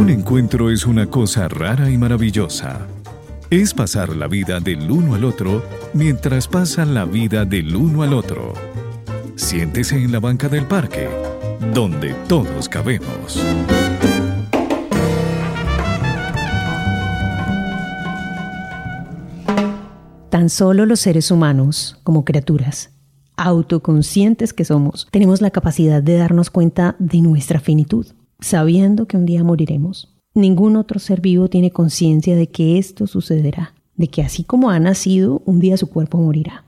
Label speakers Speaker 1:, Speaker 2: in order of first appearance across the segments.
Speaker 1: Un encuentro es una cosa rara y maravillosa. Es pasar la vida del uno al otro mientras pasan la vida del uno al otro. Siéntese en la banca del parque, donde todos cabemos.
Speaker 2: Tan solo los seres humanos, como criaturas, autoconscientes que somos, tenemos la capacidad de darnos cuenta de nuestra finitud, sabiendo que un día moriremos. Ningún otro ser vivo tiene conciencia de que esto sucederá, de que así como ha nacido, un día su cuerpo morirá.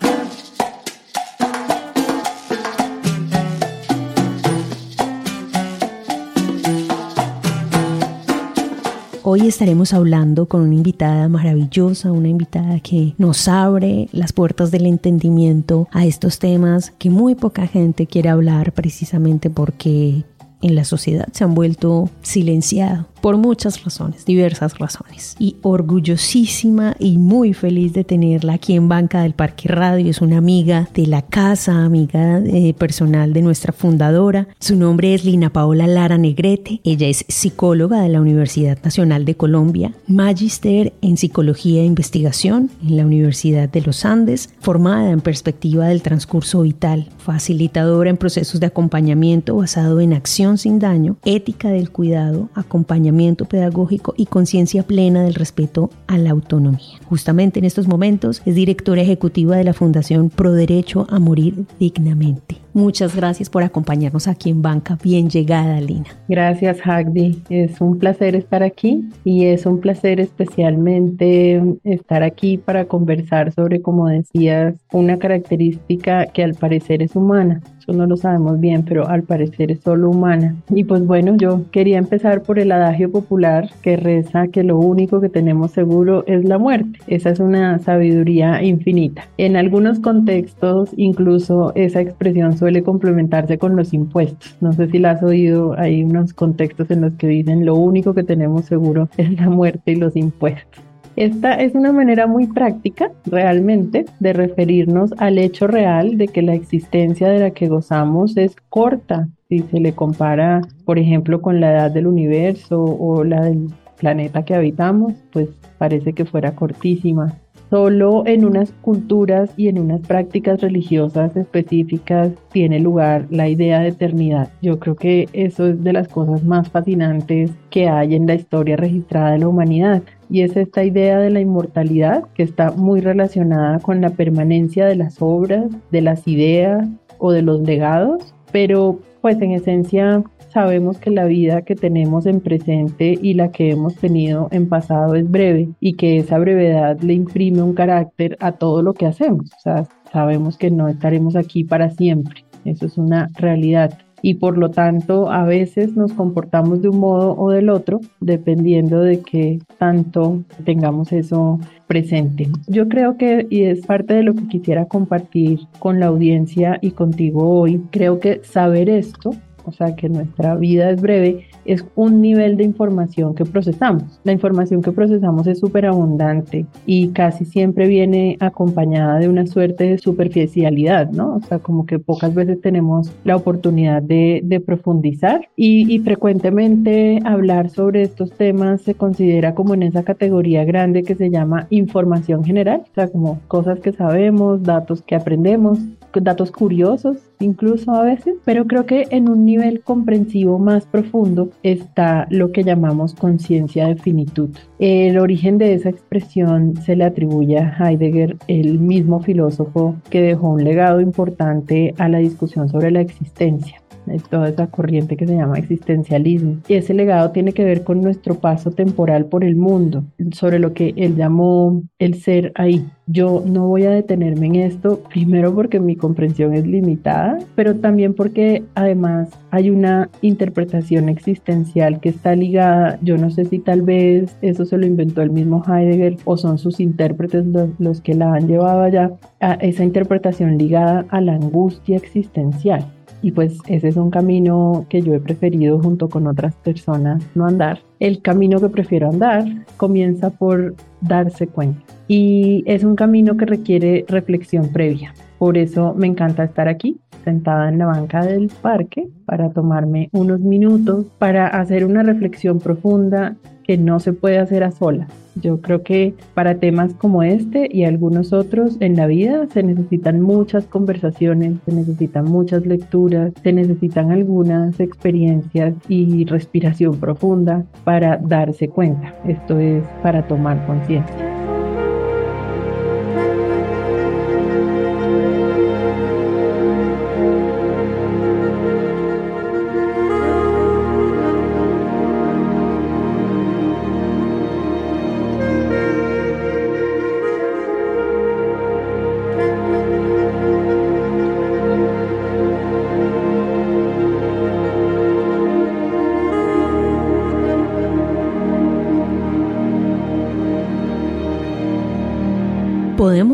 Speaker 2: Hoy estaremos hablando con una invitada maravillosa, una invitada que nos abre las puertas del entendimiento a estos temas que muy poca gente quiere hablar precisamente porque en la sociedad se han vuelto silenciados por muchas razones, diversas razones. Y orgullosísima y muy feliz de tenerla aquí en Banca del Parque Radio. Es una amiga de la casa, amiga eh, personal de nuestra fundadora. Su nombre es Lina Paola Lara Negrete. Ella es psicóloga de la Universidad Nacional de Colombia, magister en psicología e investigación en la Universidad de los Andes, formada en perspectiva del transcurso vital, facilitadora en procesos de acompañamiento basado en acción sin daño, ética del cuidado, acompañamiento pedagógico y conciencia plena del respeto a la autonomía. Justamente en estos momentos es directora ejecutiva de la Fundación Pro Derecho a Morir Dignamente. Muchas gracias por acompañarnos aquí en Banca. Bien llegada, Lina.
Speaker 3: Gracias, Hagdi. Es un placer estar aquí y es un placer especialmente estar aquí para conversar sobre, como decías, una característica que al parecer es humana. Eso no lo sabemos bien, pero al parecer es solo humana. Y pues bueno, yo quería empezar por el adagio popular que reza que lo único que tenemos seguro es la muerte. Esa es una sabiduría infinita. En algunos contextos, incluso esa expresión suele complementarse con los impuestos. No sé si la has oído, hay unos contextos en los que dicen lo único que tenemos seguro es la muerte y los impuestos. Esta es una manera muy práctica, realmente, de referirnos al hecho real de que la existencia de la que gozamos es corta si se le compara, por ejemplo, con la edad del universo o la del planeta que habitamos, pues parece que fuera cortísima. Solo en unas culturas y en unas prácticas religiosas específicas tiene lugar la idea de eternidad. Yo creo que eso es de las cosas más fascinantes que hay en la historia registrada de la humanidad. Y es esta idea de la inmortalidad que está muy relacionada con la permanencia de las obras, de las ideas o de los legados, pero pues en esencia sabemos que la vida que tenemos en presente y la que hemos tenido en pasado es breve y que esa brevedad le imprime un carácter a todo lo que hacemos. O sea, sabemos que no estaremos aquí para siempre. Eso es una realidad. Y por lo tanto, a veces nos comportamos de un modo o del otro, dependiendo de qué tanto tengamos eso presente. Yo creo que, y es parte de lo que quisiera compartir con la audiencia y contigo hoy, creo que saber esto o sea que nuestra vida es breve, es un nivel de información que procesamos. La información que procesamos es súper abundante y casi siempre viene acompañada de una suerte de superficialidad, ¿no? O sea, como que pocas veces tenemos la oportunidad de, profundizar y, y frecuentemente hablar sobre estos temas se considera como en esa categoría grande que se llama información general, o sea, como cosas que sabemos, datos que aprendemos, datos curiosos incluso a veces, pero creo que en un nivel comprensivo más profundo está lo que llamamos conciencia de finitud. El origen de esa expresión se le atribuye a Heidegger, el mismo filósofo que dejó un legado importante a la discusión sobre la existencia toda esa corriente que se llama existencialismo. Y ese legado tiene que ver con nuestro paso temporal por el mundo, sobre lo que él llamó el ser ahí. Yo no voy a detenerme en esto, primero porque mi comprensión es limitada, pero también porque además hay una interpretación existencial que está ligada, yo no sé si tal vez eso se lo inventó el mismo Heidegger o son sus intérpretes los, los que la han llevado allá, a esa interpretación ligada a la angustia existencial y pues ese es un camino que yo he preferido junto con otras personas no andar. El camino que prefiero andar comienza por darse cuenta y es un camino que requiere reflexión previa. Por eso me encanta estar aquí, sentada en la banca del parque para tomarme unos minutos para hacer una reflexión profunda que no se puede hacer a solas. Yo creo que para temas como este y algunos otros en la vida se necesitan muchas conversaciones, se necesitan muchas lecturas, se necesitan algunas experiencias y respiración profunda para darse cuenta. Esto es para tomar conciencia.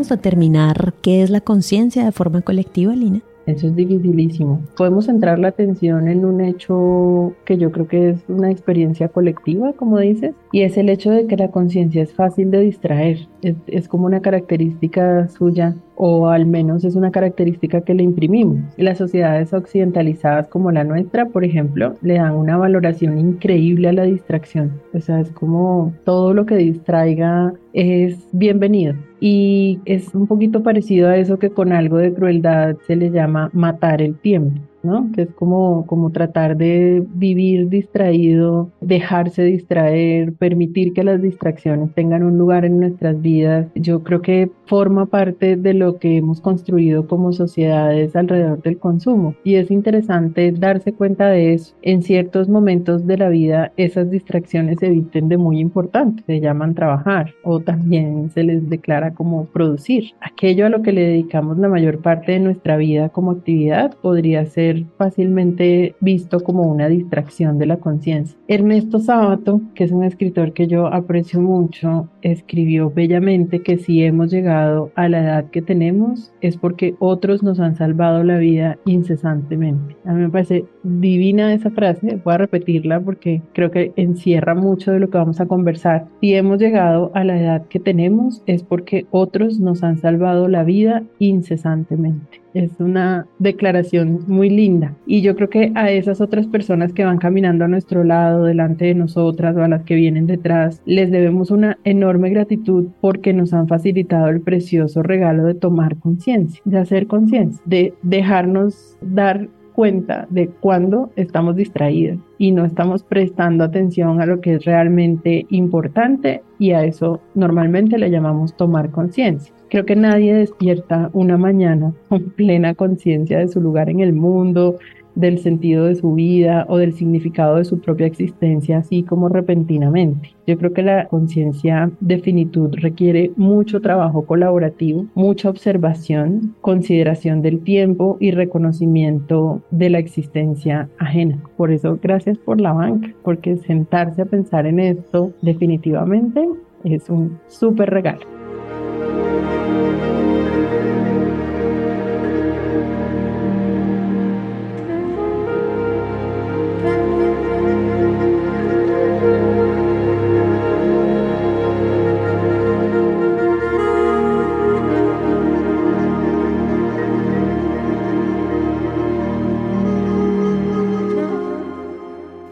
Speaker 2: ¿Podemos determinar qué es la conciencia de forma colectiva, Lina?
Speaker 3: Eso es dificilísimo. Podemos centrar la atención en un hecho que yo creo que es una experiencia colectiva, como dices, y es el hecho de que la conciencia es fácil de distraer. Es, como una característica suya o al menos es una característica que le imprimimos. Las sociedades occidentalizadas como la nuestra, por ejemplo, le dan una valoración increíble a la distracción. O sea, es como todo lo que distraiga es bienvenido. Y es un poquito parecido a eso que con algo de crueldad se le llama matar el tiempo. ¿No? Que es como, como tratar de vivir distraído, dejarse distraer, permitir que las distracciones tengan un lugar en nuestras vidas. Yo creo que forma parte de lo que hemos construido como sociedades alrededor del consumo. Y es interesante darse cuenta de eso. En ciertos momentos de la vida, esas distracciones se eviten de muy importantes. Se llaman trabajar o también se les declara como producir. Aquello a lo que le dedicamos la mayor parte de nuestra vida como actividad podría ser fácilmente visto como una distracción de la conciencia. Ernesto Sábato, que es un escritor que yo aprecio mucho, escribió bellamente que si hemos llegado a la edad que tenemos es porque otros nos han salvado la vida incesantemente. A mí me parece divina esa frase, voy a repetirla porque creo que encierra mucho de lo que vamos a conversar. Si hemos llegado a la edad que tenemos es porque otros nos han salvado la vida incesantemente. Es una declaración muy linda. Y yo creo que a esas otras personas que van caminando a nuestro lado, delante de nosotras o a las que vienen detrás, les debemos una enorme gratitud porque nos han facilitado el precioso regalo de tomar conciencia, de hacer conciencia, de dejarnos dar cuenta de cuando estamos distraídos y no estamos prestando atención a lo que es realmente importante y a eso normalmente le llamamos tomar conciencia. Creo que nadie despierta una mañana con plena conciencia de su lugar en el mundo, del sentido de su vida o del significado de su propia existencia, así como repentinamente. Yo creo que la conciencia de finitud requiere mucho trabajo colaborativo, mucha observación, consideración del tiempo y reconocimiento de la existencia ajena. Por eso, gracias por la banca, porque sentarse a pensar en esto definitivamente es un súper regalo.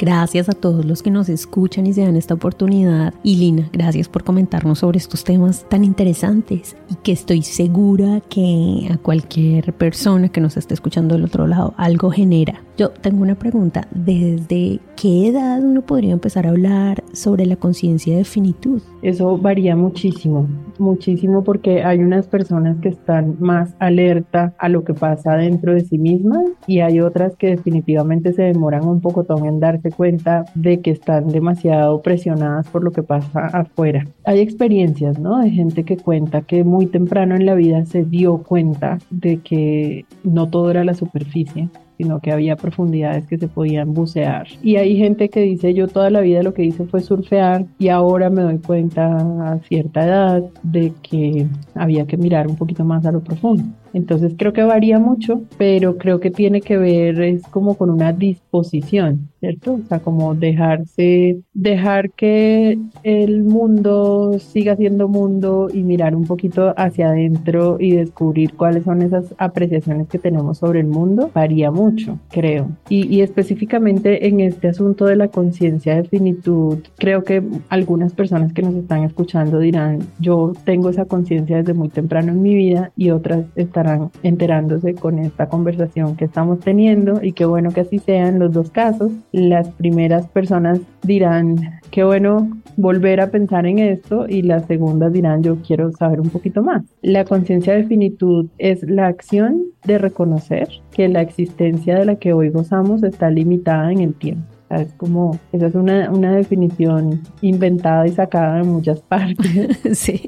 Speaker 2: Gracias a todos los que nos escuchan y se dan esta oportunidad. Y Lina, gracias por comentarnos sobre estos temas tan interesantes y que estoy segura que a cualquier persona que nos esté escuchando del otro lado algo genera. Yo tengo una pregunta, ¿desde qué edad uno podría empezar a hablar sobre la conciencia de finitud?
Speaker 3: Eso varía muchísimo, muchísimo porque hay unas personas que están más alerta a lo que pasa dentro de sí mismas y hay otras que definitivamente se demoran un poco en darse cuenta de que están demasiado presionadas por lo que pasa afuera. Hay experiencias, ¿no? De gente que cuenta que muy temprano en la vida se dio cuenta de que no todo era la superficie, sino que había profundidades que se podían bucear. Y hay gente que dice, yo toda la vida lo que hice fue surfear y ahora me doy cuenta a cierta edad de que había que mirar un poquito más a lo profundo. Entonces creo que varía mucho, pero creo que tiene que ver es como con una disposición, ¿cierto? O sea, como dejarse, dejar que el mundo siga siendo mundo y mirar un poquito hacia adentro y descubrir cuáles son esas apreciaciones que tenemos sobre el mundo, varía mucho, creo. Y, y específicamente en este asunto de la conciencia de finitud, creo que algunas personas que nos están escuchando dirán, yo tengo esa conciencia desde muy temprano en mi vida y otras estarán enterándose con esta conversación que estamos teniendo y qué bueno que así sean los dos casos. Las primeras personas dirán, qué bueno volver a pensar en esto y las segundas dirán, yo quiero saber un poquito más. La conciencia de finitud es la acción de reconocer que la existencia de la que hoy gozamos está limitada en el tiempo. Es como, esa es una, una, definición inventada y sacada de muchas partes.
Speaker 2: sí,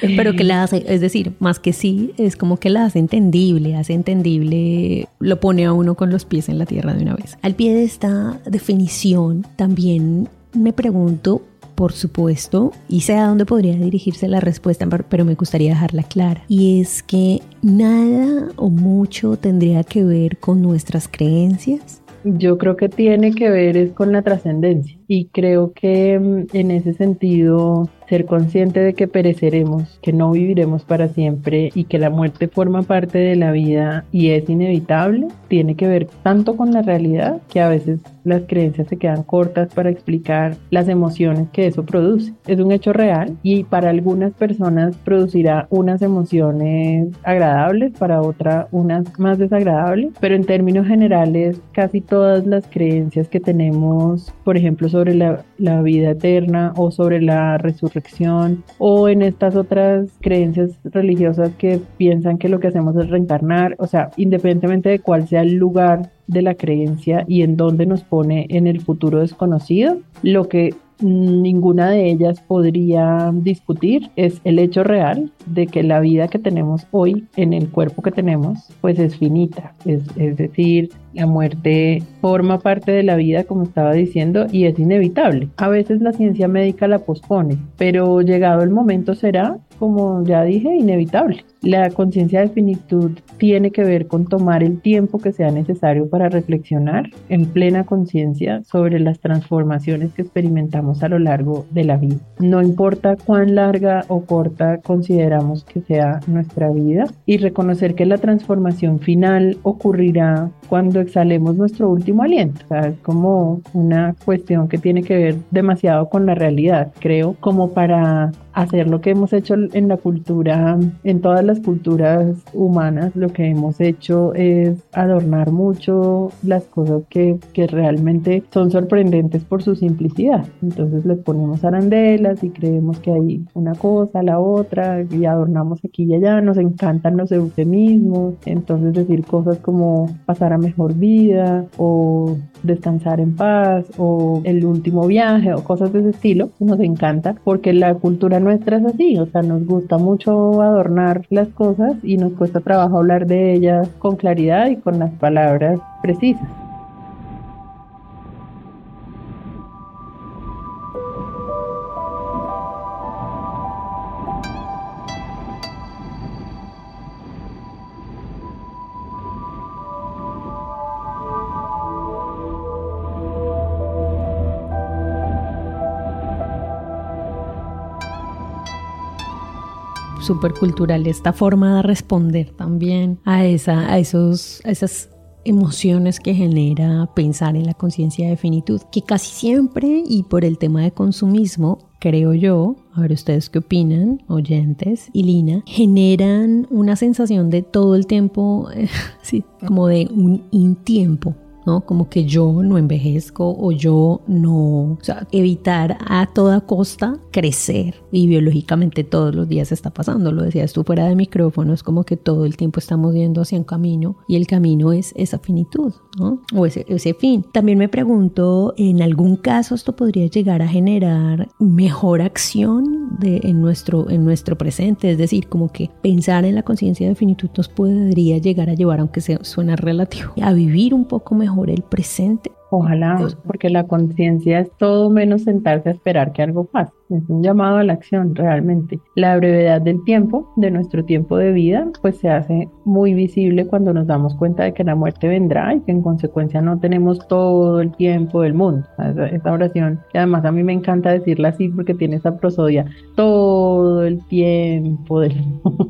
Speaker 2: pero que la hace, es decir, más que sí, es como que la hace entendible, hace entendible, lo pone a uno con los pies en la tierra de una vez. Al pie de esta definición, también me pregunto por supuesto, y sé a dónde podría dirigirse la respuesta, pero me gustaría dejarla clara. Y es que nada o mucho tendría que ver con nuestras creencias.
Speaker 3: Yo creo que tiene que ver es con la trascendencia y creo que mm, en ese sentido ser consciente de que pereceremos, que no viviremos para siempre y que la muerte forma parte de la vida y es inevitable, tiene que ver tanto con la realidad que a veces las creencias se quedan cortas para explicar las emociones que eso produce. Es un hecho real y para algunas personas producirá unas emociones agradables, para otras unas más desagradables, pero en términos generales casi todas las creencias que tenemos, por ejemplo, sobre la, la vida eterna o sobre la resurrección o en estas otras creencias religiosas que piensan que lo que hacemos es reencarnar, o sea, independientemente de cuál sea el lugar de la creencia y en dónde nos pone en el futuro desconocido, lo que ninguna de ellas podría discutir es el hecho real de que la vida que tenemos hoy en el cuerpo que tenemos pues es finita, es, es decir, la muerte forma parte de la vida, como estaba diciendo, y es inevitable. A veces la ciencia médica la pospone, pero llegado el momento será, como ya dije, inevitable. La conciencia de finitud tiene que ver con tomar el tiempo que sea necesario para reflexionar en plena conciencia sobre las transformaciones que experimentamos a lo largo de la vida. No importa cuán larga o corta consideramos que sea nuestra vida y reconocer que la transformación final ocurrirá cuando exhalemos nuestro último aliento. O sea, es como una cuestión que tiene que ver demasiado con la realidad, creo, como para hacer lo que hemos hecho en la cultura, en todas las culturas humanas, lo que hemos hecho es adornar mucho las cosas que, que realmente son sorprendentes por su simplicidad. Entonces les ponemos arandelas y creemos que hay una cosa, la otra, y adornamos aquí y allá, nos encantan los eufemismos, entonces decir cosas como pasar a mejor vida o descansar en paz o el último viaje o cosas de ese estilo, nos encanta porque la cultura nuestra es así, o sea, nos gusta mucho adornar las cosas y nos cuesta trabajo hablar de ellas con claridad y con las palabras precisas.
Speaker 2: Súper cultural esta forma de responder también a, esa, a, esos, a esas emociones que genera pensar en la conciencia de finitud, que casi siempre y por el tema de consumismo, creo yo, a ver ustedes qué opinan, oyentes y Lina, generan una sensación de todo el tiempo, sí, como de un intiempo, ¿no? Como que yo no envejezco o yo no, o sea, evitar a toda costa crecer y biológicamente todos los días está pasando, lo decías tú fuera de micrófono, es como que todo el tiempo estamos yendo hacia un camino y el camino es esa finitud, ¿no? O ese, ese fin. También me pregunto, ¿en algún caso esto podría llegar a generar mejor acción de, en, nuestro, en nuestro presente? Es decir, como que pensar en la conciencia de finitud nos podría llegar a llevar, aunque se suena relativo, a vivir un poco mejor el presente.
Speaker 3: Ojalá, porque la conciencia es todo menos sentarse a esperar que algo pase. es un llamado a la acción realmente. La brevedad del tiempo, de nuestro tiempo de vida, pues se hace muy visible cuando nos damos cuenta de que la muerte vendrá y que en consecuencia no tenemos todo el tiempo del mundo. Esta oración, y además a mí me encanta decirla así porque tiene esa prosodia, todo el tiempo del mundo.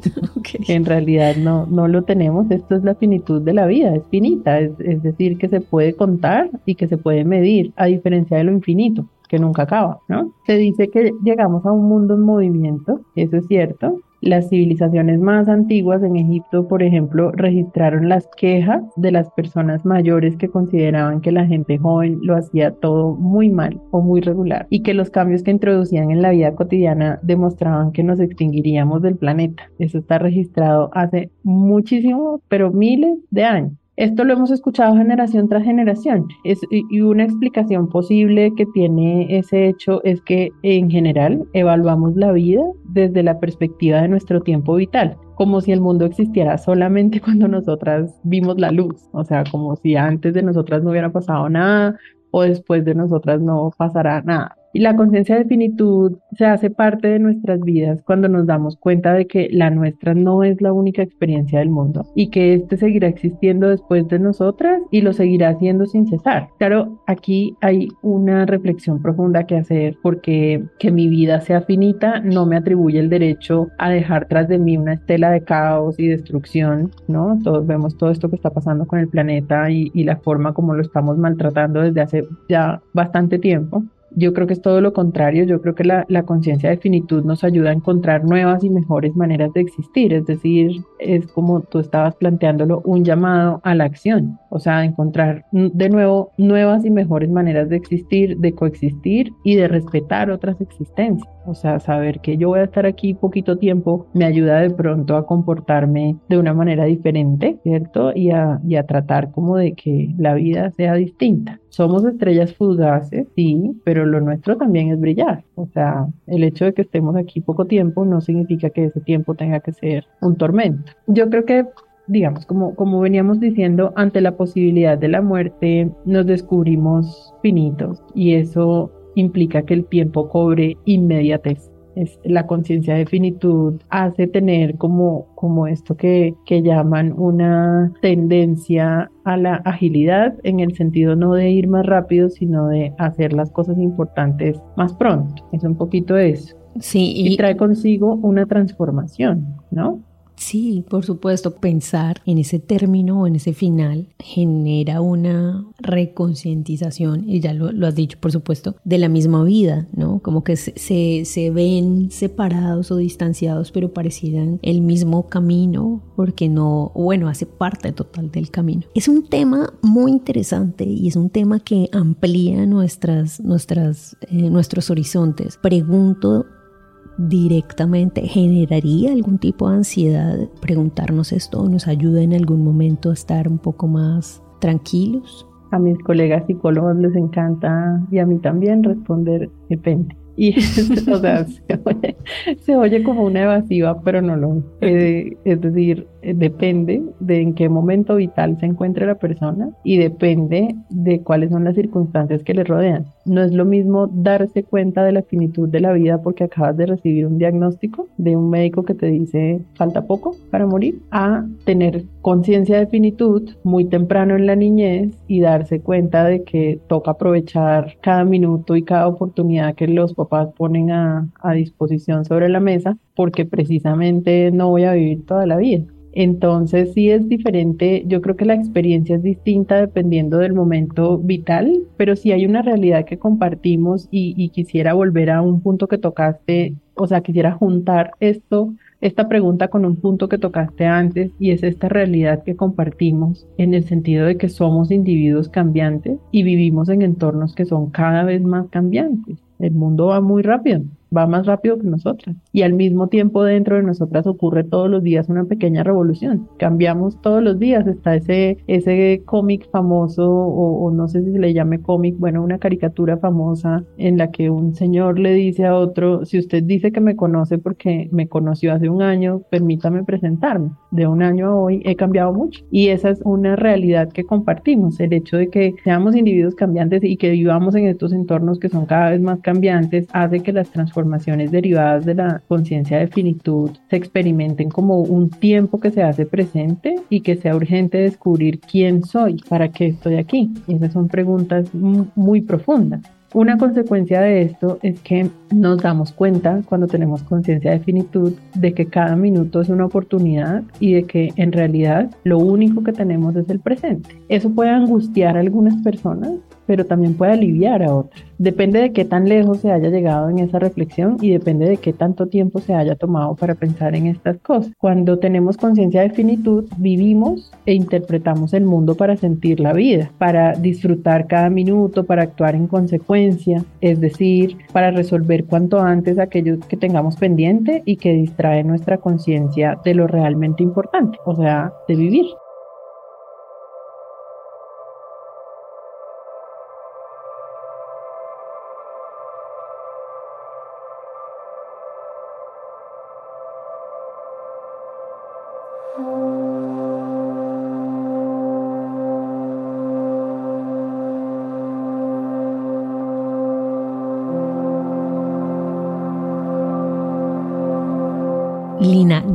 Speaker 3: En realidad no, no lo tenemos, esto es la finitud de la vida, es finita, es, es decir, que se puede contar y que se puede medir, a diferencia de lo infinito que nunca acaba, ¿no? Se dice que llegamos a un mundo en movimiento, eso es cierto, las civilizaciones más antiguas en Egipto, por ejemplo, registraron las quejas de las personas mayores que consideraban que la gente joven lo hacía todo muy mal o muy regular y que los cambios que introducían en la vida cotidiana demostraban que nos extinguiríamos del planeta. Eso está registrado hace muchísimo, pero miles de años. Esto lo hemos escuchado generación tras generación y una explicación posible que tiene ese hecho es que en general evaluamos la vida desde la perspectiva de nuestro tiempo vital como si el mundo existiera solamente cuando nosotras vimos la luz, o sea, como si antes de nosotras no hubiera pasado nada o después de nosotras no pasará nada. Y la conciencia de finitud se hace parte de nuestras vidas cuando nos damos cuenta de que la nuestra no es la única experiencia del mundo y que este seguirá existiendo después de nosotras y lo seguirá haciendo sin cesar. Claro, aquí hay una reflexión profunda que hacer porque que mi vida sea finita no me atribuye el derecho a dejar tras de mí una estela de caos y destrucción, ¿no? Todos vemos todo esto que está pasando con el planeta y, y la forma como lo estamos maltratando desde hace ya bastante tiempo. Yo creo que es todo lo contrario, yo creo que la, conciencia de finitud nos ayuda a encontrar nuevas y mejores maneras de existir, es decir, es como tú estabas planteándolo, un llamado a la acción, o sea, encontrar de nuevo nuevas y mejores maneras de existir, de coexistir y de respetar otras existencias. O sea, saber que yo voy a estar aquí poquito tiempo me ayuda de pronto a comportarme de una manera diferente, ¿cierto? Y a, y a tratar como de que la vida sea distinta. Somos estrellas fugaces, sí, pero lo nuestro también es brillar. O sea, el hecho de que estemos aquí poco tiempo no significa que ese tiempo tenga que ser un tormento. Yo creo que digamos, como, como veníamos diciendo, ante la posibilidad de la muerte nos descubrimos finitos y eso implica que el tiempo cobre inmediatez. Es, la conciencia de finitud hace tener como, como esto que, que llaman una tendencia a la agilidad en el sentido no de ir más rápido, sino de hacer las cosas importantes más pronto. Es un poquito eso.
Speaker 2: Sí,
Speaker 3: y trae consigo una transformación, ¿no?
Speaker 2: Sí, por supuesto, pensar en ese término o en ese final genera una reconcientización, y ya lo, has dicho, por supuesto, de la misma vida, ¿no? Como que se, se, ven separados o distanciados, pero parecieran el mismo camino, porque no, bueno, hace parte total del camino. Es un tema muy interesante y es un tema que amplía nuestras, nuestras, eh, nuestros horizontes. Pregunto directamente generaría algún tipo de ansiedad preguntarnos esto nos ayuda en algún momento a estar un poco más tranquilos?
Speaker 3: A mis colegas psicólogos les encanta y a mí también responder depende. Y o sea, se oye, como una evasiva, pero no lo eh, es decir, depende de en qué momento vital se encuentre la persona y depende de cuáles son las circunstancias que le rodean. No es lo mismo darse cuenta de la finitud de la vida porque acabas de recibir un diagnóstico de un médico que te dice falta poco para morir, a tener conciencia de finitud muy temprano en la niñez y darse cuenta de que toca aprovechar cada minuto y cada oportunidad que los papás ponen a, a disposición sobre la mesa porque precisamente no voy a vivir toda la vida. Entonces sí es diferente, yo creo que la experiencia es distinta dependiendo del momento vital, pero sí hay una realidad que compartimos y, quisiera volver a un punto que tocaste, o sea, quisiera juntar esto, esta pregunta con un punto que tocaste antes y es esta realidad que compartimos en el sentido de que somos individuos cambiantes y vivimos en entornos que son cada vez más cambiantes. El mundo va muy rápido, va más rápido que nosotras. y al mismo tiempo dentro de nosotras ocurre todos los días una pequeña revolución. Cambiamos todos los días. Está ese, ese cómic famoso o, o no sé si se le llame cómic, bueno, una caricatura famosa en la que un señor le dice a otro, si usted dice que me conoce porque me conoció hace un año, permítame presentarme. De un año a hoy he cambiado mucho y esa es una realidad que compartimos, el hecho de que seamos individuos cambiantes y que vivamos en estos entornos que son cada vez más cambiantes hace que las transformaciones derivadas de la conciencia de finitud se experimenten como un tiempo que se hace presente y que sea urgente descubrir quién soy, para qué estoy aquí. Y esas son preguntas muy profundas. Una consecuencia de esto es que nos damos cuenta cuando tenemos conciencia de finitud de que cada minuto es una oportunidad y de que en realidad lo único que tenemos es el presente. Eso puede angustiar a algunas personas pero también puede aliviar a otras. Depende de qué tan lejos se haya llegado en esa reflexión y depende de qué tanto tiempo se haya tomado para pensar en estas cosas. Cuando tenemos conciencia de finitud, vivimos e interpretamos el mundo para sentir la vida, para disfrutar cada minuto, para actuar en consecuencia, es decir, para resolver cuanto antes aquello que tengamos pendiente y que distrae nuestra conciencia de lo realmente importante, o sea, de vivir.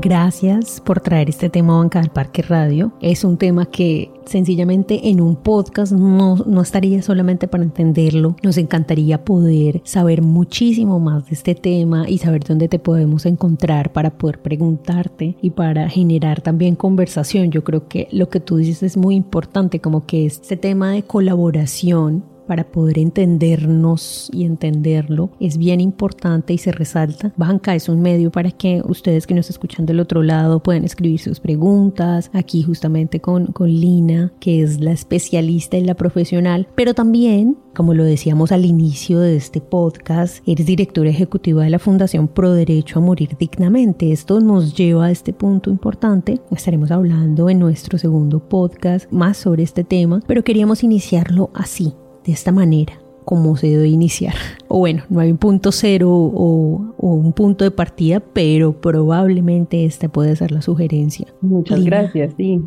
Speaker 2: Gracias por traer este tema a Banca del Parque Radio. Es un tema que sencillamente en un podcast no, no estaría solamente para entenderlo. Nos encantaría poder saber muchísimo más de este tema y saber dónde te podemos encontrar para poder preguntarte y para generar también conversación. Yo creo que lo que tú dices es muy importante, como que este tema de colaboración para poder entendernos y entenderlo es bien importante y se resalta. Banca es un medio para que ustedes que nos escuchan del otro lado puedan escribir sus preguntas, aquí justamente con, con Lina, que es la especialista y la profesional, pero también como lo decíamos al inicio de este podcast, eres directora ejecutiva de la Fundación Pro Derecho a Morir Dignamente. Esto nos lleva a este punto importante. Estaremos hablando en nuestro segundo podcast más sobre este tema, pero queríamos iniciarlo así, de esta manera como se debe iniciar. O bueno, no hay un punto cero o, un punto de partida, pero probablemente esta puede ser la sugerencia.
Speaker 3: Muchas gracias, sí.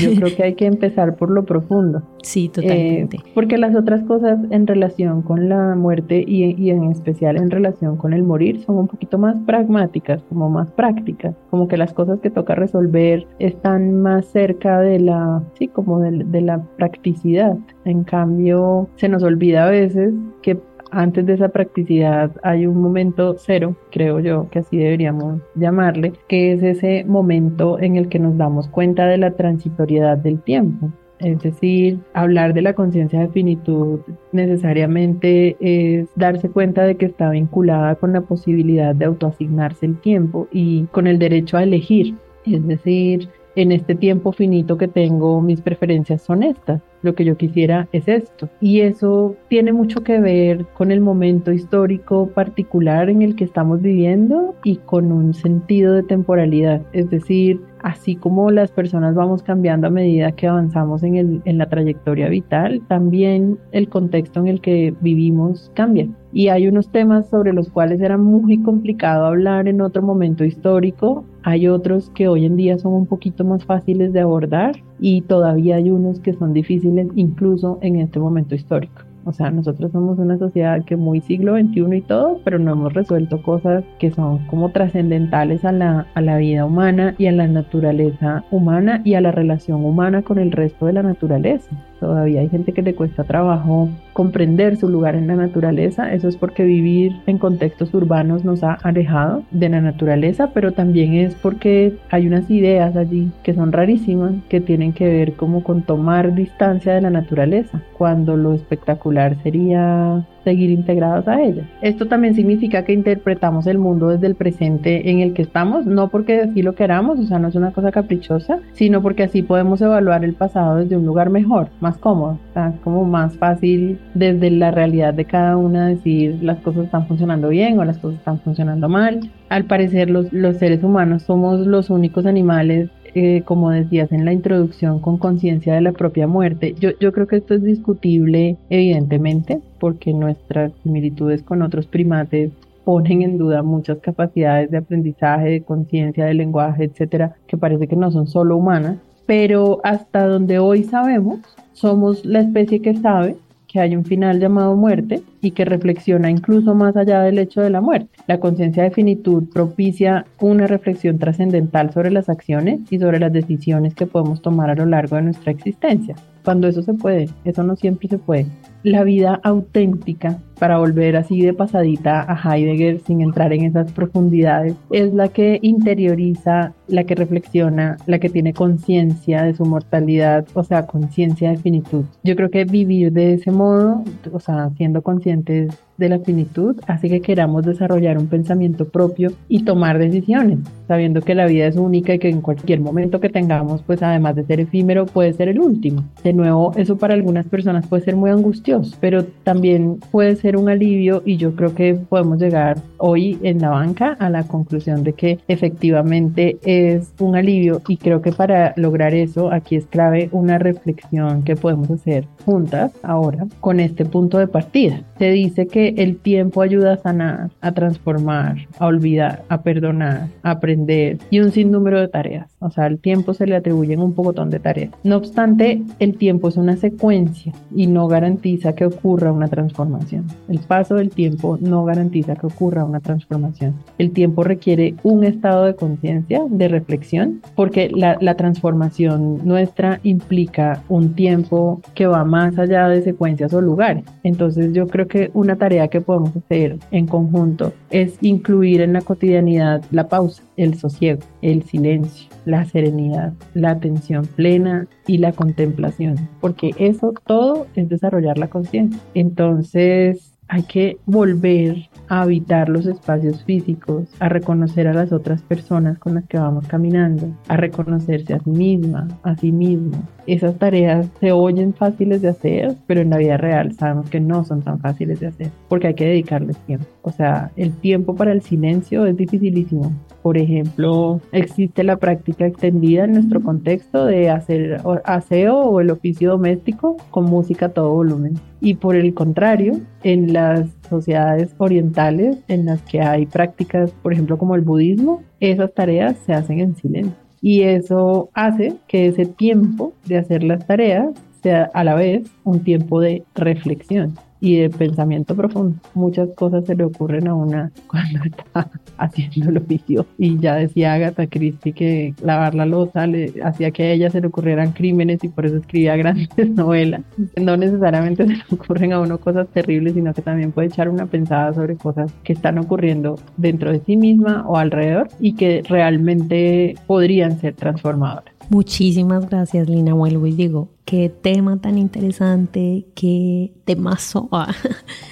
Speaker 3: Yo creo que hay que empezar por lo profundo.
Speaker 2: Sí, totalmente.
Speaker 3: Eh, porque las otras cosas en relación con la muerte y, y, en especial en relación con el morir son un poquito más pragmáticas, como más prácticas, como que las cosas que toca resolver están más cerca de la, sí, como de, de la practicidad. En cambio, se nos olvida a veces que antes de esa practicidad hay un momento cero, creo yo, que así deberíamos llamarle, que es ese momento en el que nos damos cuenta de la transitoriedad del tiempo. Es decir, hablar de la conciencia de finitud necesariamente es darse cuenta de que está vinculada con la posibilidad de autoasignarse el tiempo y con el derecho a elegir. Es decir, en este tiempo finito que tengo, mis preferencias son estas lo que yo quisiera es esto. Y eso tiene mucho que ver con el momento histórico particular en el que estamos viviendo y con un sentido de temporalidad. Es decir, así como las personas vamos cambiando a medida que avanzamos en, el, en la trayectoria vital, también el contexto en el que vivimos cambia. Y hay unos temas sobre los cuales era muy complicado hablar en otro momento histórico. Hay otros que hoy en día son un poquito más fáciles de abordar y todavía hay unos que son difíciles incluso en este momento histórico. O sea, nosotros somos una sociedad que muy siglo XXI y todo, pero no hemos resuelto cosas que son como trascendentales a la, a la vida humana y a la naturaleza humana y a la relación humana con el resto de la naturaleza. Todavía hay gente que le cuesta trabajo comprender su lugar en la naturaleza. Eso es porque vivir en contextos urbanos nos ha alejado de la naturaleza, pero también es porque hay unas ideas allí que son rarísimas, que tienen que ver como con tomar distancia de la naturaleza, cuando lo espectacular sería seguir integrados a ella. Esto también significa que interpretamos el mundo desde el presente en el que estamos, no porque así lo queramos, o sea, no es una cosa caprichosa, sino porque así podemos evaluar el pasado desde un lugar mejor, más más cómodo, como más fácil desde la realidad de cada una decir las cosas están funcionando bien o las cosas están funcionando mal. Al parecer los, los seres humanos somos los únicos animales eh, como decías en la introducción, con conciencia de la propia muerte. Yo, yo creo que esto es discutible, evidentemente, porque nuestras similitudes con otros primates ponen en duda muchas capacidades de aprendizaje, de conciencia, de lenguaje, etcétera, que parece que no son solo humanas, pero hasta donde hoy sabemos, somos la especie que sabe que hay un final llamado muerte y que reflexiona incluso más allá del hecho de la muerte. La conciencia de finitud propicia una reflexión trascendental sobre las acciones y sobre las decisiones que podemos tomar a lo largo de nuestra existencia. Cuando eso se puede, eso no siempre se puede. La vida auténtica para volver así de pasadita a Heidegger sin entrar en esas profundidades, es la que interioriza, la que reflexiona, la que tiene conciencia de su mortalidad, o sea, conciencia de finitud. Yo creo que vivir de ese modo, o sea, siendo conscientes de la finitud hace que queramos desarrollar un pensamiento propio y tomar decisiones, sabiendo que la vida es única y que en cualquier momento que tengamos, pues además de ser efímero, puede ser el último. De nuevo, eso para algunas personas puede ser muy angustioso, pero también puede ser un alivio y yo creo que podemos llegar hoy en la banca a la conclusión de que efectivamente es un alivio y creo que para lograr eso aquí es clave una reflexión que podemos hacer juntas ahora con este punto de partida. Se dice que el tiempo ayuda a sanar, a transformar, a olvidar, a perdonar, a aprender y un sinnúmero de tareas. O sea, al tiempo se le atribuyen un pocotón de tareas. No obstante, el tiempo es una secuencia y no garantiza que ocurra una transformación. El paso del tiempo no garantiza que ocurra una transformación. El tiempo requiere un estado de conciencia, de reflexión, porque la, la transformación nuestra implica un tiempo que va más allá de secuencias o lugares. Entonces yo creo que una tarea que podemos hacer en conjunto es incluir en la cotidianidad la pausa, el sosiego, el silencio, la serenidad, la atención plena y la contemplación, porque eso todo es desarrollar la conciencia. Entonces, hay que volver a habitar los espacios físicos, a reconocer a las otras personas con las que vamos caminando, a reconocerse a sí misma, a sí mismo. Esas tareas se oyen fáciles de hacer, pero en la vida real sabemos que no son tan fáciles de hacer, porque hay que dedicarles tiempo. O sea, el tiempo para el silencio es dificilísimo. Por ejemplo, existe la práctica extendida en nuestro contexto de hacer aseo o el oficio doméstico con música a todo volumen. Y por el contrario, en las sociedades orientales en las que hay prácticas, por ejemplo, como el budismo, esas tareas se hacen en silencio. Y eso hace que ese tiempo de hacer las tareas sea a la vez un tiempo de reflexión y de pensamiento profundo. Muchas cosas se le ocurren a una cuando está haciendo el oficio. Y ya decía Agatha Christie que lavar la losa le hacía que a ella se le ocurrieran crímenes y por eso escribía grandes novelas. No necesariamente se le ocurren a uno cosas terribles, sino que también puede echar una pensada sobre cosas que están ocurriendo dentro de sí misma o alrededor y que realmente podrían ser transformadoras.
Speaker 2: Muchísimas gracias, Lina. Vuelvo y digo, qué tema tan interesante, qué temazo, ah,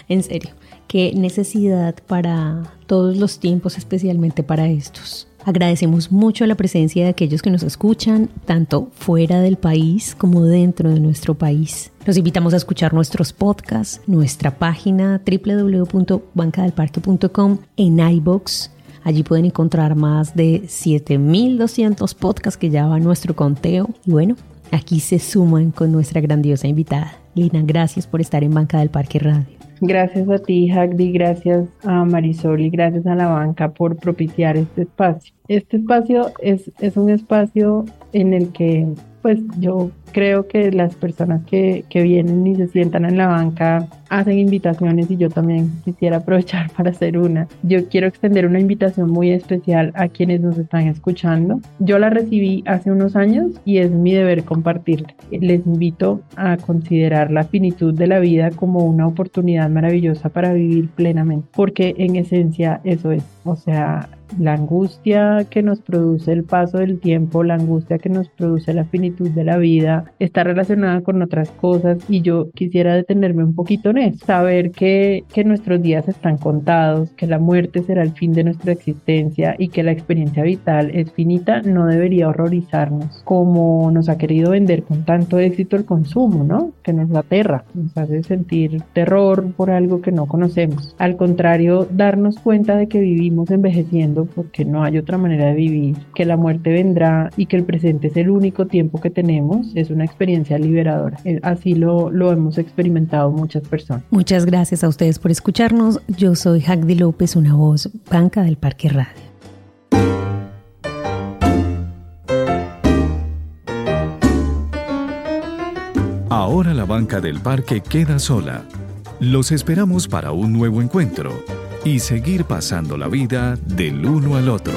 Speaker 2: en serio, qué necesidad para todos los tiempos, especialmente para estos. Agradecemos mucho la presencia de aquellos que nos escuchan, tanto fuera del país como dentro de nuestro país. Los invitamos a escuchar nuestros podcasts, nuestra página www.bancadelparque.com en iBox Allí pueden encontrar más de 7200 podcasts que ya van nuestro conteo. Y bueno, aquí se suman con nuestra grandiosa invitada. Lina, gracias por estar en Banca del Parque Radio.
Speaker 3: Gracias a ti, Hagdi, gracias a Marisol y gracias a la banca por propiciar este espacio. Este espacio es, es un espacio en el que pues yo creo que las personas que, que, vienen y se sientan en la banca hacen invitaciones y yo también quisiera aprovechar para hacer una. Yo quiero extender una invitación muy especial a quienes nos están escuchando. Yo la recibí hace unos años y es mi deber compartirla. Les invito a considerar la finitud de la vida como una oportunidad maravillosa para vivir plenamente, porque en esencia eso es. O sea, La angustia que nos produce el paso del tiempo, la angustia que nos produce la finitud de la vida, está relacionada con otras cosas y yo quisiera detenerme un poquito en eso, saber que, que nuestros días están contados, que la muerte será el fin de nuestra existencia y que la experiencia vital es finita, no debería horrorizarnos como nos ha querido vender con tanto éxito el consumo, ¿no? Que nos aterra, nos hace sentir terror por algo que no conocemos. Al contrario, darnos cuenta de que vivimos envejeciendo porque no hay otra manera de vivir, que la muerte vendrá y que el presente es el único tiempo que tenemos, es una experiencia liberadora. Eh, así lo, lo hemos experimentado muchas personas.
Speaker 2: Muchas gracias a ustedes por escucharnos. Yo soy Jagdi López, una voz banca del Parque Radio.
Speaker 1: Ahora la banca del parque queda sola. Los esperamos para un nuevo encuentro y seguir pasando la vida del uno al otro.